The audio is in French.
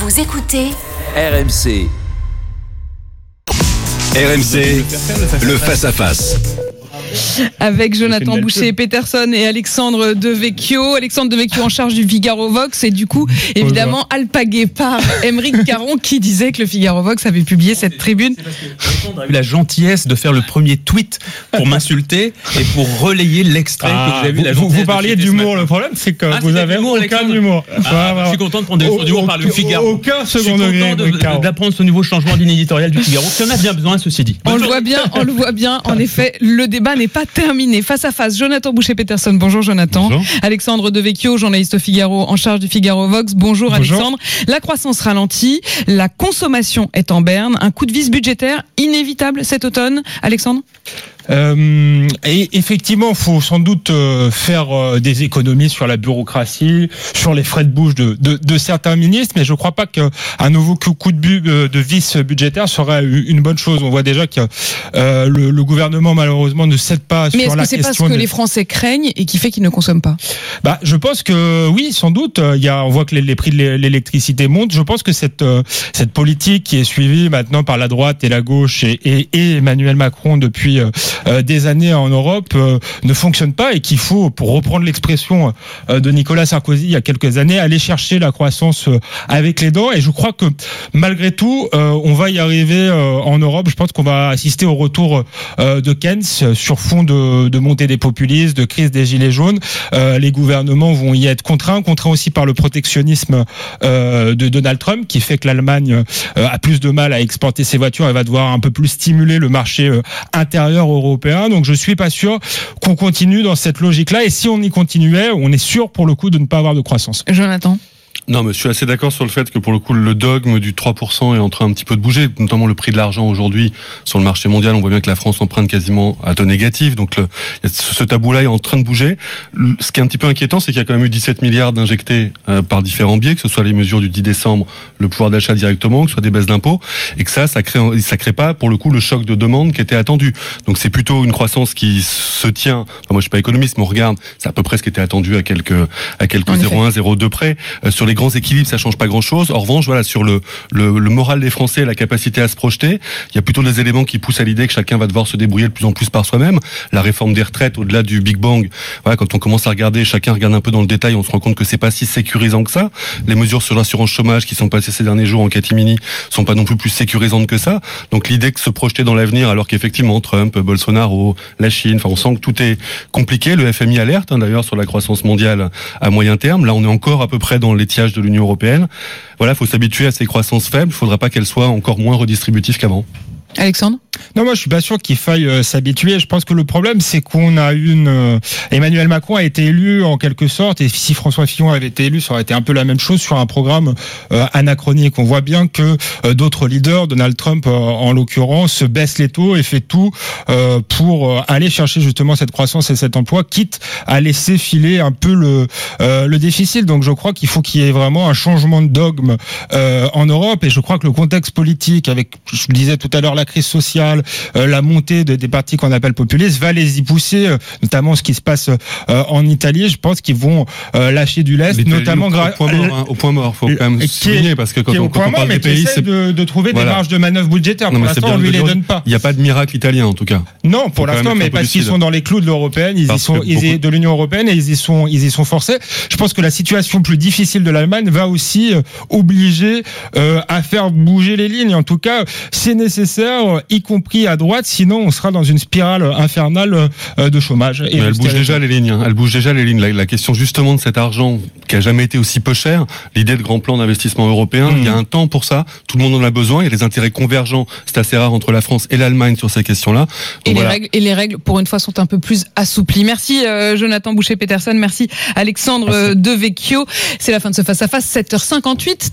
Vous écoutez RMC. RMC, le face-à-face. avec Jonathan Boucher Peterson et Alexandre Devecchio. Alexandre Devecchio en charge du Figaro Vox et du coup, évidemment, alpagué par Émeric Caron qui disait que le Figaro Vox avait publié cette tribune. A eu la gentillesse de faire le premier tweet pour m'insulter et pour relayer l'extrait que vous avez vu. La Ah, vous, vous parliez d'humour, le problème c'est que Ah, vous avez l'humour, aucun humour. Ah. Je suis content de prendre des d'humour par le Figaro. Aucun Je suis second degré. Caron. d'apprendre ce nouveau changement ligne éditoriale du Figaro, qui en a bien besoin, ceci dit. On le voit bien, on le voit bien. En effet, le débat n'est pas terminé. Face à face, Jonathan Boucher-Peterson. Bonjour Jonathan. Bonjour. Alexandre Devecchio, journaliste au Figaro, en charge du Figaro Vox. Bonjour, Bonjour. Alexandre. La croissance ralentit, la consommation est en berne. Un coup de vis budgétaire inévitable cet automne. Alexandre? Euh, et effectivement, faut sans doute euh, faire euh, des économies sur la bureaucratie, sur les frais de bouche de, de, de certains ministres, mais je ne crois pas qu'un nouveau coup de, bu, euh, de vis budgétaire serait une bonne chose. On voit déjà que euh, le, le gouvernement malheureusement ne cède pas Mais sur est-ce la que c'est parce question. que les Français craignent et qui fait qu'ils ne consomment pas? Bah, je pense que oui, sans doute. Il y a, on voit que les, les prix de l'é- l'électricité montent. Je pense que cette cette politique qui est suivie maintenant par la droite et la gauche et, et, et Emmanuel Macron depuis des années en Europe euh, ne fonctionne pas et qu'il faut, pour reprendre l'expression euh, de Nicolas Sarkozy il y a quelques années, aller chercher la croissance euh, avec les dents. Et je crois que malgré tout, euh, on va y arriver euh, en Europe. Je pense qu'on va assister au retour euh, de Keynes sur fond de, de montée des populistes, de crise des gilets jaunes. Euh, les gouvernements vont y être contraints, contraints aussi par le protectionnisme euh, de Donald Trump, qui fait que l'Allemagne euh, a plus de mal à exporter ses voitures et va devoir un peu plus stimuler le marché euh, intérieur. Donc je suis pas sûr qu'on continue dans cette logique-là. Et si on y continuait, on est sûr pour le coup de ne pas avoir de croissance. Jonathan Non, mais je suis assez d'accord sur le fait que pour le coup, le dogme du 3% est en train un petit peu de bouger, notamment le prix de l'argent aujourd'hui sur le marché mondial. On voit bien que la France emprunte quasiment à taux négatif, donc le, ce tabou-là est en train de bouger. Ce qui est un petit peu inquiétant, c'est qu'il y a quand même eu 17 milliards d'injectés euh, par différents biais, que ce soit les mesures du 10 décembre, le pouvoir d'achat directement, que ce soit des baisses d'impôts, et que ça, ça crée, ça crée pas pour le coup le choc de demande qui était attendu. Donc c'est plutôt une croissance qui se tient. Enfin, moi, je suis pas économiste, mais on regarde, c'est à peu près ce qui était attendu à quelques à quelques En effet. 0,1, 0,2 près. Euh, sur les grands équilibres, ça change pas grand-chose. En revanche, voilà, sur le, le, moral des Français, la capacité à se projeter, il y a plutôt des éléments qui poussent à l'idée que chacun va devoir se débrouiller de plus en plus par soi-même. La réforme des retraites, au-delà du Big Bang, voilà, quand on commence à regarder, chacun regarde un peu dans le détail, on se rend compte que c'est pas si sécurisant que ça. Les mesures sur l'assurance chômage qui sont passées ces derniers jours en catimini sont pas non plus plus sécurisantes que ça. Donc l'idée que se projeter dans l'avenir, alors qu'effectivement Trump, Bolsonaro, la Chine, enfin on sent que tout est compliqué. Le FMI alerte hein, d'ailleurs sur la croissance mondiale à moyen terme. Là, on est encore à peu près dans de l'Union européenne. Voilà, faut s'habituer à ces croissances faibles. Il faudra pas qu'elles soient encore moins redistributives qu'avant. Alexandre? Non, moi je suis pas sûr qu'il faille euh, s'habituer. Je pense que le problème c'est qu'on a une euh, Emmanuel Macron a été élu en quelque sorte et si François Fillon avait été élu, ça aurait été un peu la même chose sur un programme euh, anachronique. On voit bien que d'autres leaders, Donald Trump en l'occurrence, baisse les taux et fait tout pour aller chercher justement cette croissance et cet emploi, quitte à laisser filer un peu le le déficit. Donc je crois qu'il faut qu'il y ait vraiment un changement de dogme en Europe et je crois que le contexte politique avec je le disais tout à l'heure la crise sociale, euh, la montée de- des partis qu'on appelle populistes va les y pousser, euh, notamment ce qui se passe euh, en Italie. Je pense qu'ils vont lâcher du lest, notamment grâce au point mort. hein, au point mort, faut quand même qui est- souligner parce que quand on, mais des pays, c'est de, de trouver Voilà. des marges de manœuvre budgétaires. non, Pour l'instant, on lui les donne pas. Il n'y a pas de miracle italien en tout cas. Non, pour l'instant, mais parce qu'ils sont dans les clous de l'européenne, ils y sont, ils de l'Union européenne et ils y sont, ils y sont forcés. Je pense que la situation plus difficile de l'Allemagne va aussi obliger euh, à faire bouger les lignes. En tout cas, c'est nécessaire, y compris à droite, sinon on sera dans une spirale infernale euh, de chômage. Et Mais elle bouge déjà les lignes. hein. Elle bouge déjà les lignes. La, la question justement de cet argent qui a jamais été aussi peu cher, l'idée de grand plan d'investissement européen, Mhm. il y a un temps pour ça. Tout le monde en a besoin. Il y a des intérêts convergents. C'est assez rare entre la France et l'Allemagne sur ces questions-là. Donc Et les, voilà. règles, et les règles, pour une fois, sont un peu plus assouplies. Merci euh, Jonathan Boucher-Peterson, merci Alexandre euh, Devecchio. C'est la fin de ce face-à-face, 7h58.